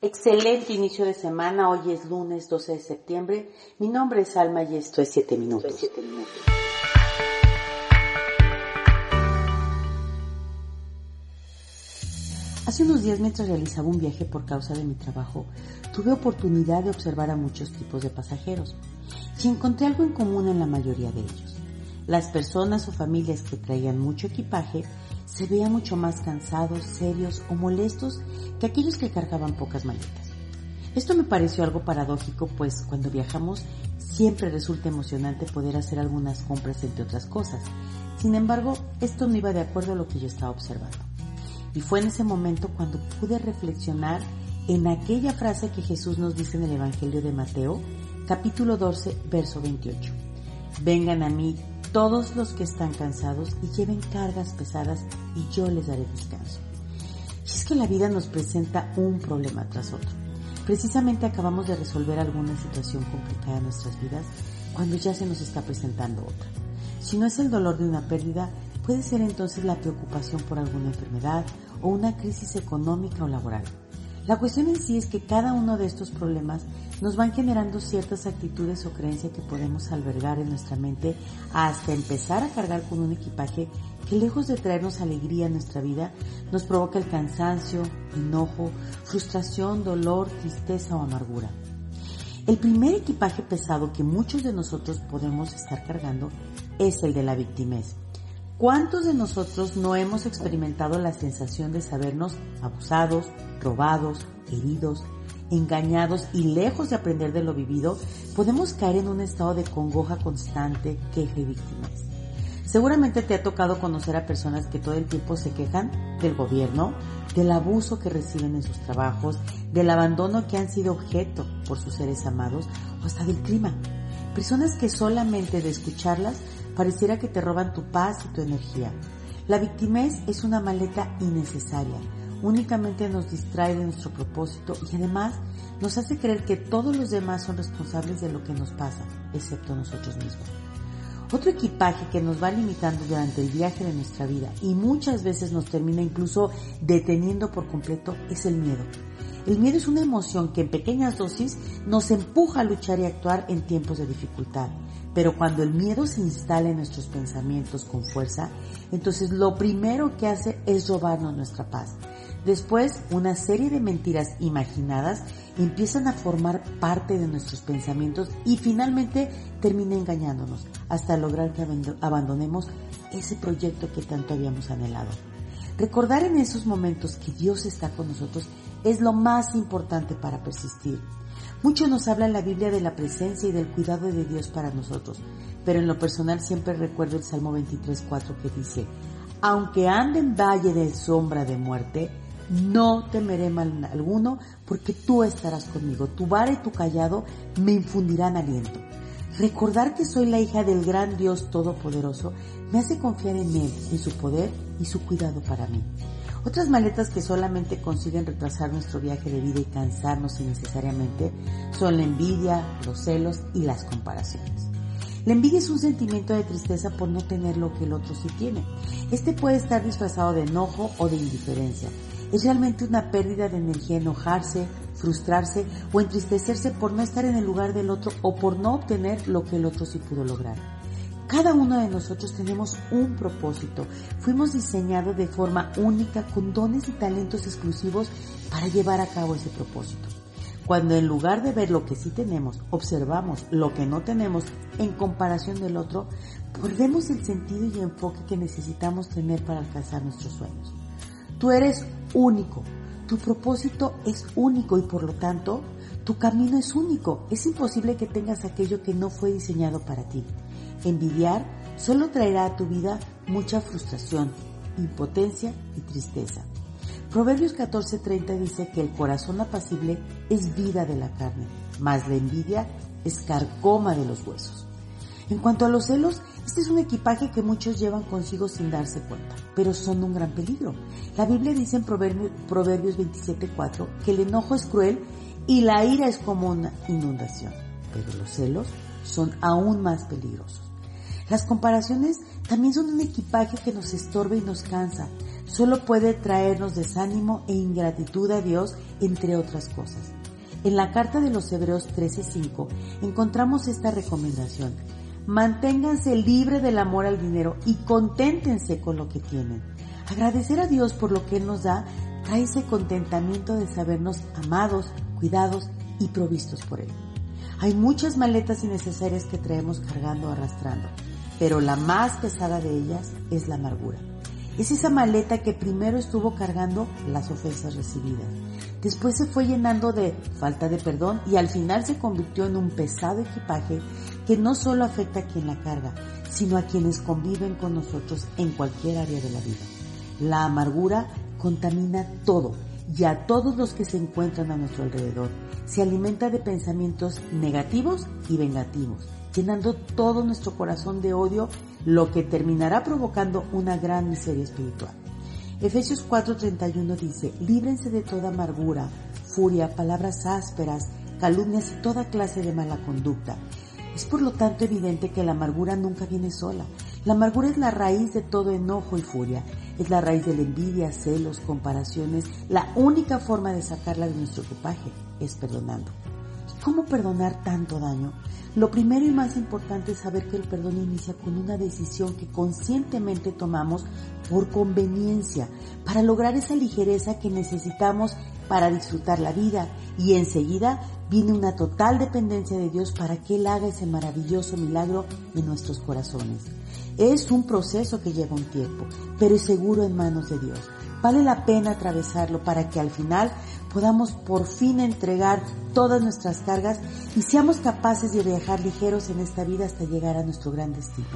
Excelente inicio de semana, hoy es lunes 12 de septiembre. Mi nombre es Alma y esto es 7 minutos. Hace unos días mientras realizaba un viaje por causa de mi trabajo, tuve oportunidad de observar a muchos tipos de pasajeros y encontré algo en común en la mayoría de ellos. Las personas o familias que traían mucho equipaje se veían mucho más cansados, serios o molestos que aquellos que cargaban pocas maletas. Esto me pareció algo paradójico, pues cuando viajamos siempre resulta emocionante poder hacer algunas compras entre otras cosas. Sin embargo, esto no iba de acuerdo a lo que yo estaba observando. Y fue en ese momento cuando pude reflexionar en aquella frase que Jesús nos dice en el Evangelio de Mateo, capítulo 12, verso 28. Vengan a mí todos los que están cansados y lleven cargas pesadas y yo les daré descanso. Y es que la vida nos presenta un problema tras otro. Precisamente acabamos de resolver alguna situación complicada en nuestras vidas cuando ya se nos está presentando otra. Si no es el dolor de una pérdida, puede ser entonces la preocupación por alguna enfermedad o una crisis económica o laboral. La cuestión en sí es que cada uno de estos problemas nos van generando ciertas actitudes o creencias que podemos albergar en nuestra mente hasta empezar a cargar con un equipaje que lejos de traernos alegría en nuestra vida, nos provoca el cansancio, enojo, frustración, dolor, tristeza o amargura. El primer equipaje pesado que muchos de nosotros podemos estar cargando es el de la victimez. ¿Cuántos de nosotros no hemos experimentado la sensación de sabernos abusados, robados, heridos, engañados y lejos de aprender de lo vivido, podemos caer en un estado de congoja constante, queja y víctimas? Seguramente te ha tocado conocer a personas que todo el tiempo se quejan del gobierno, del abuso que reciben en sus trabajos, del abandono que han sido objeto por sus seres amados o hasta del clima. Personas que solamente de escucharlas pareciera que te roban tu paz y tu energía. La victimez es una maleta innecesaria, únicamente nos distrae de nuestro propósito y además nos hace creer que todos los demás son responsables de lo que nos pasa, excepto nosotros mismos. Otro equipaje que nos va limitando durante el viaje de nuestra vida y muchas veces nos termina incluso deteniendo por completo es el miedo. El miedo es una emoción que en pequeñas dosis nos empuja a luchar y actuar en tiempos de dificultad. Pero cuando el miedo se instala en nuestros pensamientos con fuerza, entonces lo primero que hace es robarnos nuestra paz. Después, una serie de mentiras imaginadas empiezan a formar parte de nuestros pensamientos y finalmente termina engañándonos hasta lograr que abandonemos ese proyecto que tanto habíamos anhelado. Recordar en esos momentos que Dios está con nosotros es lo más importante para persistir. Mucho nos habla la Biblia de la presencia y del cuidado de Dios para nosotros, pero en lo personal siempre recuerdo el Salmo 23.4 que dice, aunque ande en valle de sombra de muerte, no temeré mal alguno, porque tú estarás conmigo. Tu vara y tu callado me infundirán aliento. Recordar que soy la hija del gran Dios Todopoderoso me hace confiar en Él, en su poder y su cuidado para mí. Otras maletas que solamente consiguen retrasar nuestro viaje de vida y cansarnos innecesariamente son la envidia, los celos y las comparaciones. La envidia es un sentimiento de tristeza por no tener lo que el otro sí tiene. Este puede estar disfrazado de enojo o de indiferencia. Es realmente una pérdida de energía enojarse, frustrarse o entristecerse por no estar en el lugar del otro o por no obtener lo que el otro sí pudo lograr. Cada uno de nosotros tenemos un propósito. Fuimos diseñados de forma única con dones y talentos exclusivos para llevar a cabo ese propósito. Cuando en lugar de ver lo que sí tenemos, observamos lo que no tenemos en comparación del otro, perdemos el sentido y enfoque que necesitamos tener para alcanzar nuestros sueños. Tú eres único, tu propósito es único y por lo tanto tu camino es único. Es imposible que tengas aquello que no fue diseñado para ti. Envidiar solo traerá a tu vida mucha frustración, impotencia y tristeza. Proverbios 14:30 dice que el corazón apacible es vida de la carne, mas la envidia es carcoma de los huesos. En cuanto a los celos, este es un equipaje que muchos llevan consigo sin darse cuenta, pero son un gran peligro. La Biblia dice en Proverbios, Proverbios 27:4 que el enojo es cruel y la ira es como una inundación, pero los celos son aún más peligrosos. Las comparaciones también son un equipaje que nos estorba y nos cansa. solo puede traernos desánimo e ingratitud a Dios, entre otras cosas. En la carta de los Hebreos 13:5 encontramos esta recomendación. Manténganse libre del amor al dinero y conténtense con lo que tienen. Agradecer a Dios por lo que Él nos da trae ese contentamiento de sabernos amados, cuidados y provistos por Él. Hay muchas maletas innecesarias que traemos cargando arrastrando, pero la más pesada de ellas es la amargura. Es esa maleta que primero estuvo cargando las ofensas recibidas. Después se fue llenando de falta de perdón y al final se convirtió en un pesado equipaje que no solo afecta a quien la carga, sino a quienes conviven con nosotros en cualquier área de la vida. La amargura contamina todo y a todos los que se encuentran a nuestro alrededor. Se alimenta de pensamientos negativos y vengativos, llenando todo nuestro corazón de odio lo que terminará provocando una gran miseria espiritual. Efesios 4:31 dice, líbrense de toda amargura, furia, palabras ásperas, calumnias y toda clase de mala conducta. Es por lo tanto evidente que la amargura nunca viene sola. La amargura es la raíz de todo enojo y furia. Es la raíz de la envidia, celos, comparaciones. La única forma de sacarla de nuestro equipaje es perdonando. ¿Cómo perdonar tanto daño? Lo primero y más importante es saber que el perdón inicia con una decisión que conscientemente tomamos por conveniencia, para lograr esa ligereza que necesitamos para disfrutar la vida y enseguida viene una total dependencia de Dios para que Él haga ese maravilloso milagro en nuestros corazones. Es un proceso que lleva un tiempo, pero es seguro en manos de Dios. Vale la pena atravesarlo para que al final podamos por fin entregar todas nuestras cargas y seamos capaces de viajar ligeros en esta vida hasta llegar a nuestro gran destino.